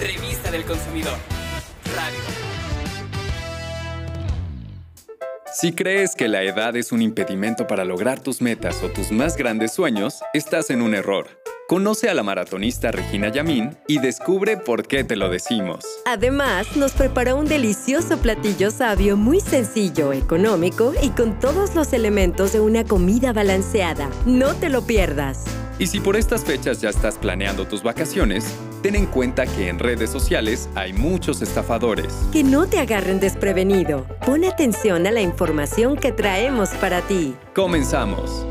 Revista del Consumidor. Radio. Si crees que la edad es un impedimento para lograr tus metas o tus más grandes sueños, estás en un error. Conoce a la maratonista Regina Yamín y descubre por qué te lo decimos. Además, nos preparó un delicioso platillo sabio muy sencillo, económico y con todos los elementos de una comida balanceada. No te lo pierdas. Y si por estas fechas ya estás planeando tus vacaciones, ten en cuenta que en redes sociales hay muchos estafadores. Que no te agarren desprevenido. Pon atención a la información que traemos para ti. Comenzamos.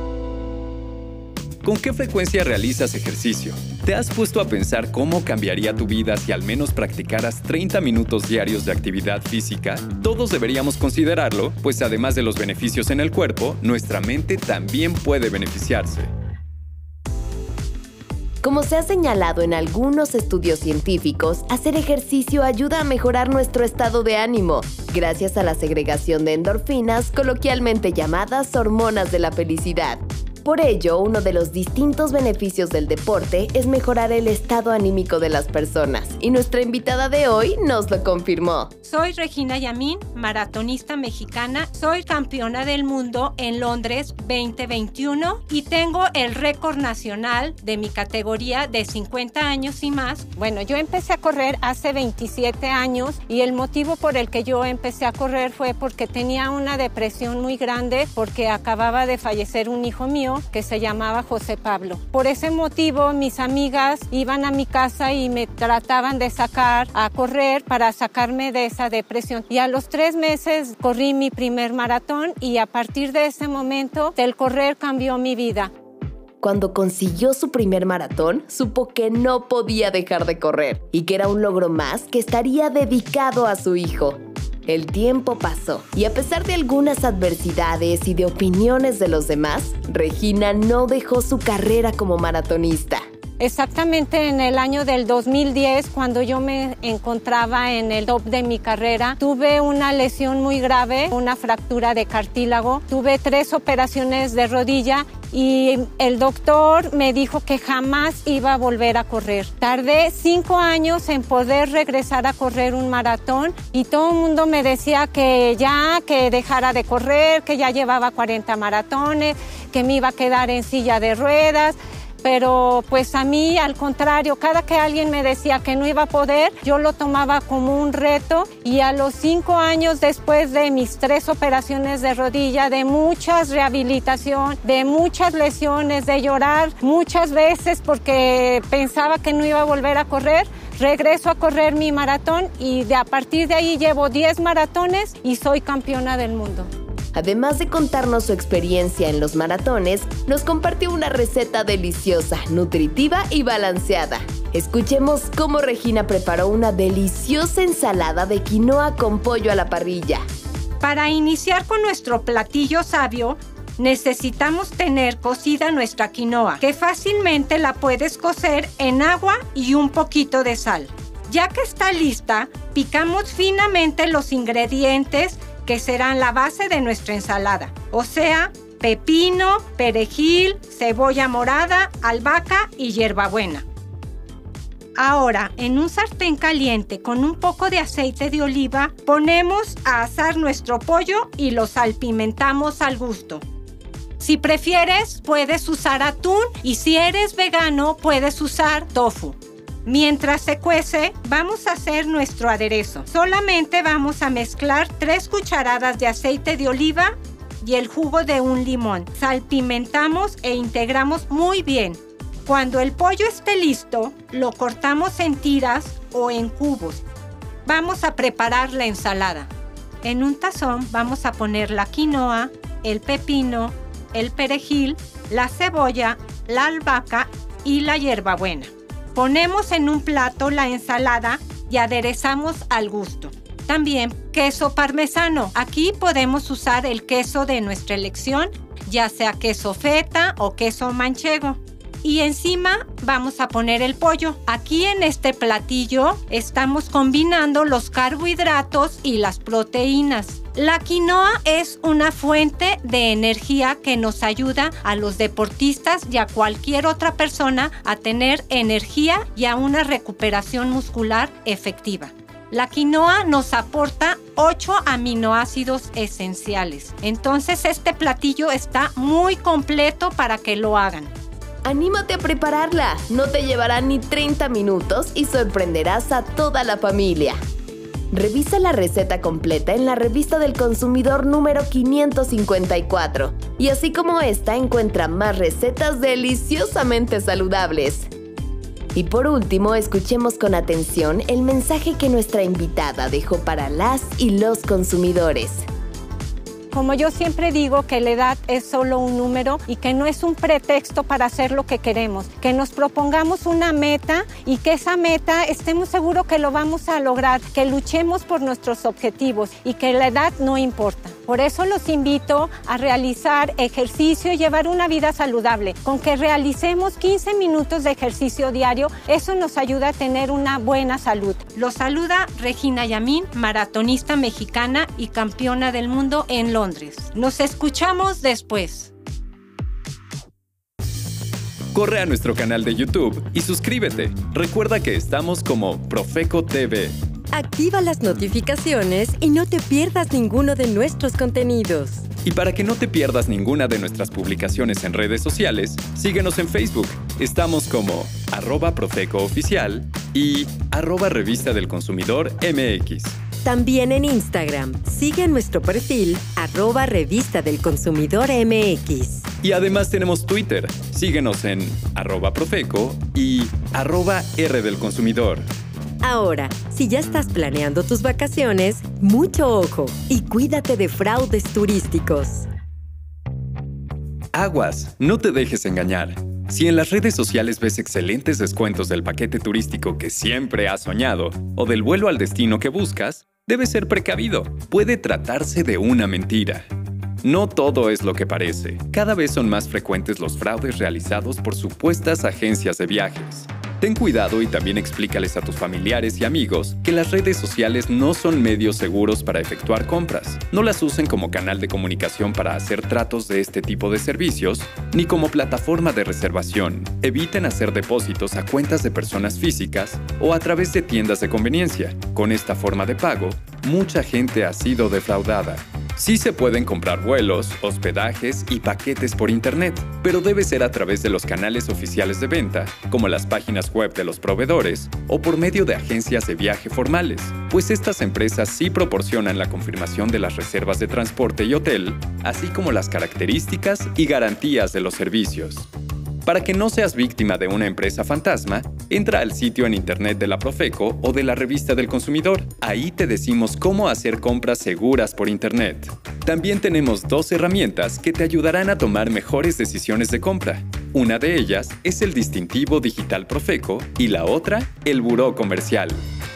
¿Con qué frecuencia realizas ejercicio? ¿Te has puesto a pensar cómo cambiaría tu vida si al menos practicaras 30 minutos diarios de actividad física? Todos deberíamos considerarlo, pues además de los beneficios en el cuerpo, nuestra mente también puede beneficiarse. Como se ha señalado en algunos estudios científicos, hacer ejercicio ayuda a mejorar nuestro estado de ánimo, gracias a la segregación de endorfinas, coloquialmente llamadas hormonas de la felicidad. Por ello, uno de los distintos beneficios del deporte es mejorar el estado anímico de las personas, y nuestra invitada de hoy nos lo confirmó. Soy Regina Yamín, maratonista mexicana, soy campeona del mundo en Londres 2021 y tengo el récord nacional de mi categoría de 50 años y más. Bueno, yo empecé a correr hace 27 años y el motivo por el que yo empecé a correr fue porque tenía una depresión muy grande porque acababa de fallecer un hijo mío que se llamaba José Pablo. Por ese motivo mis amigas iban a mi casa y me trataban de sacar a correr para sacarme de esa depresión. Y a los tres meses corrí mi primer maratón y a partir de ese momento el correr cambió mi vida. Cuando consiguió su primer maratón, supo que no podía dejar de correr y que era un logro más que estaría dedicado a su hijo. El tiempo pasó y a pesar de algunas adversidades y de opiniones de los demás, Regina no dejó su carrera como maratonista. Exactamente en el año del 2010, cuando yo me encontraba en el top de mi carrera, tuve una lesión muy grave, una fractura de cartílago, tuve tres operaciones de rodilla y el doctor me dijo que jamás iba a volver a correr. Tardé cinco años en poder regresar a correr un maratón y todo el mundo me decía que ya, que dejara de correr, que ya llevaba 40 maratones, que me iba a quedar en silla de ruedas pero pues a mí al contrario, cada que alguien me decía que no iba a poder, yo lo tomaba como un reto y a los cinco años después de mis tres operaciones de rodilla, de muchas rehabilitación, de muchas lesiones, de llorar muchas veces porque pensaba que no iba a volver a correr, regreso a correr mi maratón y de a partir de ahí llevo 10 maratones y soy campeona del mundo. Además de contarnos su experiencia en los maratones, nos compartió una receta deliciosa, nutritiva y balanceada. Escuchemos cómo Regina preparó una deliciosa ensalada de quinoa con pollo a la parrilla. Para iniciar con nuestro platillo sabio, necesitamos tener cocida nuestra quinoa, que fácilmente la puedes cocer en agua y un poquito de sal. Ya que está lista, picamos finamente los ingredientes que serán la base de nuestra ensalada, o sea, pepino, perejil, cebolla morada, albahaca y hierbabuena. Ahora, en un sartén caliente con un poco de aceite de oliva, ponemos a asar nuestro pollo y lo salpimentamos al gusto. Si prefieres, puedes usar atún y si eres vegano, puedes usar tofu. Mientras se cuece, vamos a hacer nuestro aderezo. Solamente vamos a mezclar 3 cucharadas de aceite de oliva y el jugo de un limón. Salpimentamos e integramos muy bien. Cuando el pollo esté listo, lo cortamos en tiras o en cubos. Vamos a preparar la ensalada. En un tazón vamos a poner la quinoa, el pepino, el perejil, la cebolla, la albahaca y la hierbabuena. Ponemos en un plato la ensalada y aderezamos al gusto. También queso parmesano. Aquí podemos usar el queso de nuestra elección, ya sea queso feta o queso manchego. Y encima vamos a poner el pollo. Aquí en este platillo estamos combinando los carbohidratos y las proteínas. La quinoa es una fuente de energía que nos ayuda a los deportistas y a cualquier otra persona a tener energía y a una recuperación muscular efectiva. La quinoa nos aporta 8 aminoácidos esenciales. Entonces este platillo está muy completo para que lo hagan. Anímate a prepararla. No te llevará ni 30 minutos y sorprenderás a toda la familia. Revisa la receta completa en la revista del consumidor número 554. Y así como esta, encuentra más recetas deliciosamente saludables. Y por último, escuchemos con atención el mensaje que nuestra invitada dejó para las y los consumidores. Como yo siempre digo que la edad es solo un número y que no es un pretexto para hacer lo que queremos, que nos propongamos una meta y que esa meta estemos seguros que lo vamos a lograr, que luchemos por nuestros objetivos y que la edad no importa. Por eso los invito a realizar ejercicio y llevar una vida saludable. Con que realicemos 15 minutos de ejercicio diario, eso nos ayuda a tener una buena salud. Los saluda Regina Yamín, maratonista mexicana y campeona del mundo en Londres. Nos escuchamos después. Corre a nuestro canal de YouTube y suscríbete. Recuerda que estamos como Profeco TV. Activa las notificaciones y no te pierdas ninguno de nuestros contenidos. Y para que no te pierdas ninguna de nuestras publicaciones en redes sociales, síguenos en Facebook. Estamos como arroba Profeco Oficial y arroba Revista del Consumidor MX. También en Instagram, sigue nuestro perfil arroba Revista del Consumidor MX. Y además tenemos Twitter. Síguenos en arroba Profeco y arroba R del Consumidor. Ahora, si ya estás planeando tus vacaciones, mucho ojo y cuídate de fraudes turísticos. Aguas, no te dejes engañar. Si en las redes sociales ves excelentes descuentos del paquete turístico que siempre has soñado o del vuelo al destino que buscas, debes ser precavido. Puede tratarse de una mentira. No todo es lo que parece. Cada vez son más frecuentes los fraudes realizados por supuestas agencias de viajes. Ten cuidado y también explícales a tus familiares y amigos que las redes sociales no son medios seguros para efectuar compras. No las usen como canal de comunicación para hacer tratos de este tipo de servicios, ni como plataforma de reservación. Eviten hacer depósitos a cuentas de personas físicas o a través de tiendas de conveniencia. Con esta forma de pago, mucha gente ha sido defraudada. Sí se pueden comprar vuelos, hospedajes y paquetes por Internet, pero debe ser a través de los canales oficiales de venta, como las páginas web de los proveedores, o por medio de agencias de viaje formales, pues estas empresas sí proporcionan la confirmación de las reservas de transporte y hotel, así como las características y garantías de los servicios. Para que no seas víctima de una empresa fantasma, entra al sitio en internet de la Profeco o de la revista del consumidor. Ahí te decimos cómo hacer compras seguras por internet. También tenemos dos herramientas que te ayudarán a tomar mejores decisiones de compra. Una de ellas es el distintivo digital Profeco y la otra, el buró comercial.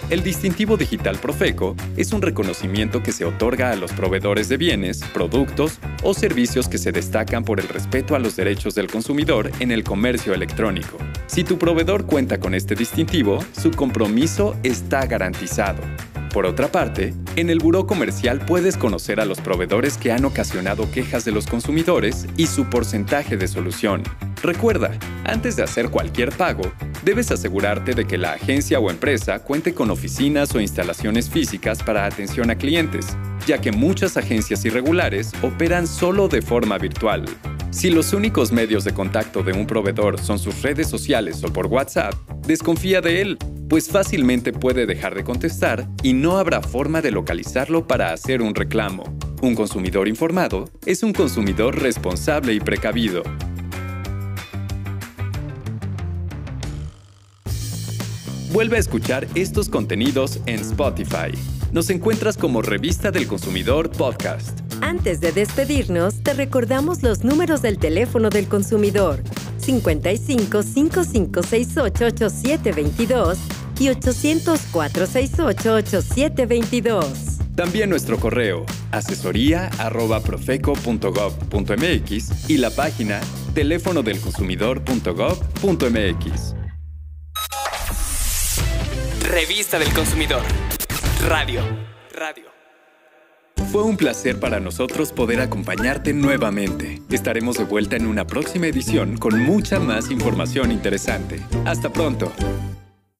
El distintivo digital Profeco es un reconocimiento que se otorga a los proveedores de bienes, productos o servicios que se destacan por el respeto a los derechos del consumidor en el comercio electrónico. Si tu proveedor cuenta con este distintivo, su compromiso está garantizado. Por otra parte, en el buró comercial puedes conocer a los proveedores que han ocasionado quejas de los consumidores y su porcentaje de solución. Recuerda, antes de hacer cualquier pago, debes asegurarte de que la agencia o empresa cuente con oficinas o instalaciones físicas para atención a clientes, ya que muchas agencias irregulares operan solo de forma virtual. Si los únicos medios de contacto de un proveedor son sus redes sociales o por WhatsApp, desconfía de él, pues fácilmente puede dejar de contestar y no habrá forma de localizarlo para hacer un reclamo. Un consumidor informado es un consumidor responsable y precavido. Vuelve a escuchar estos contenidos en Spotify. Nos encuentras como Revista del Consumidor Podcast. Antes de despedirnos, te recordamos los números del teléfono del consumidor 55 5568 8722 y 800 468 8722. También nuestro correo asesoría arroba profeco.gov.mx y la página teléfono del consumidor.gov.mx. Revista del Consumidor. Radio. Radio. Fue un placer para nosotros poder acompañarte nuevamente. Estaremos de vuelta en una próxima edición con mucha más información interesante. Hasta pronto.